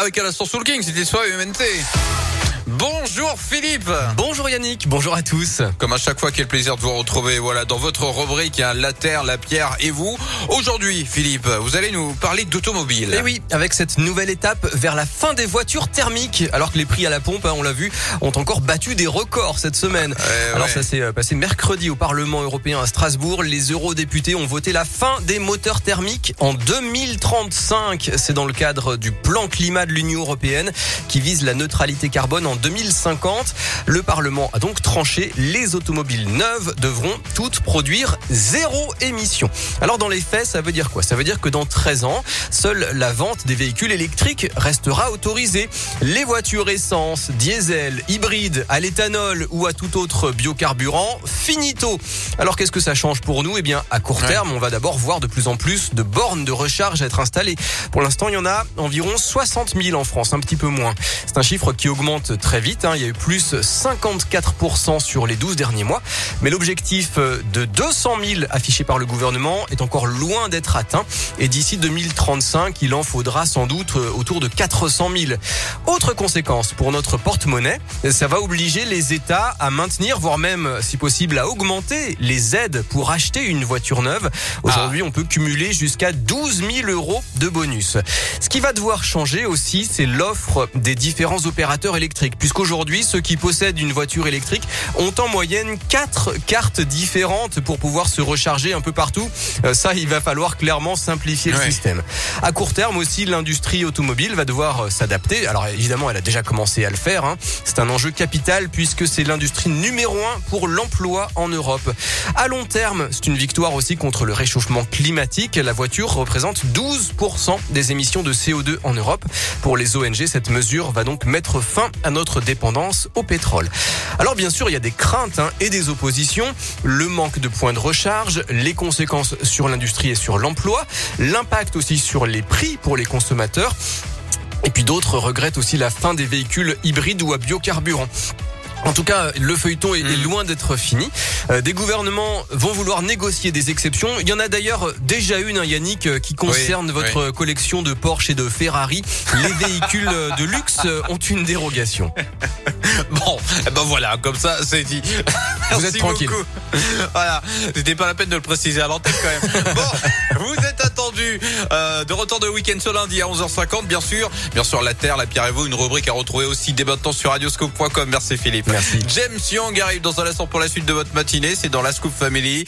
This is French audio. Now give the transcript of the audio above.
avec à l'instant Soul King, c'était soit UMNT. Bonjour Philippe Bonjour Yannick, bonjour à tous Comme à chaque fois, quel plaisir de vous retrouver voilà, dans votre rubrique hein, La Terre, la Pierre et vous. Aujourd'hui Philippe, vous allez nous parler d'automobile. Et eh oui, avec cette nouvelle étape vers la fin des voitures thermiques, alors que les prix à la pompe, hein, on l'a vu, ont encore battu des records cette semaine. Eh alors ouais. ça s'est euh, passé mercredi au Parlement européen à Strasbourg. Les eurodéputés ont voté la fin des moteurs thermiques en 2035. C'est dans le cadre du plan climat de l'Union européenne qui vise la neutralité carbone en 2050. Le Parlement a donc tranché. Les automobiles neuves devront toutes produire zéro émission. Alors dans les faits, ça veut dire quoi? Ça veut dire que dans 13 ans, seule la vente des véhicules électriques restera autorisée. Les voitures essence, diesel, hybrides, à l'éthanol ou à tout autre biocarburant, finito. Alors qu'est-ce que ça change pour nous? Eh bien, à court terme, on va d'abord voir de plus en plus de bornes de recharge être installées. Pour l'instant, il y en a environ 60 000 en France, un petit peu moins. C'est un chiffre qui augmente très vite. hein. Il y a eu plus 54% sur les 12 derniers mois. Mais l'objectif euh, de 200 000 affiché par le gouvernement est encore loin d'être atteint. Et d'ici 2035, il en faudra sans doute euh, autour de 400 000. Autre conséquence pour notre porte-monnaie, ça va obliger les États à maintenir, voire même, si possible, à augmenter les aides pour acheter une voiture neuve. Aujourd'hui, on peut cumuler jusqu'à 12 000 euros de bonus. Ce qui va devoir changer aussi, c'est l'offre des différents opérateurs électriques, puisqu'aujourd'hui, ceux qui possèdent une voiture électrique ont en moyenne quatre cartes différentes pour pouvoir se recharger un peu partout. Euh, Ça, il va falloir clairement simplifier le Ouais. système. À court terme aussi, l'industrie automobile va devoir euh, s'adapter. Alors évidemment, elle a déjà commencé à le faire. hein. C'est un enjeu capital puisque c'est l'industrie numéro un pour l'emploi en Europe. À long terme, c'est une victoire aussi contre le réchauffement climatique. La voiture représente 12% des émissions de CO2 en Europe. Pour les ONG, cette mesure va donc mettre fin à notre dépendance au pétrole. Alors bien sûr, il y a des craintes hein, et des oppositions. Le manque de points de recharge, les conséquences sur l'industrie et sur l'emploi, l'impact aussi sur les prix pour les consommateurs. Et puis d'autres regrettent aussi la fin des véhicules hybrides ou à biocarburant. En tout cas, le feuilleton est, Mm. loin d'être fini. Euh, des gouvernements vont vouloir négocier des exceptions. Il y en a d'ailleurs déjà une, hein, Yannick, euh, qui concerne Oui, votre collection de Porsche et de Ferrari. Les véhicules euh, de luxe ont une dérogation. Bon, eh ben voilà, comme ça c'est dit. Merci êtes tranquille. beaucoup. Voilà, c'était pas la peine de le préciser à l'antenne quand même. Bon, vous êtes attendu euh, de retour de week-end ce lundi à 11h50, bien sûr. Bien sûr, la Terre, la Pierre et vous, une rubrique à retrouver aussi dès maintenant sur radioscope.com. Merci Philippe. Merci. James Young arrive dans un instant pour la suite de votre matinée. C'est dans la Scoop Family.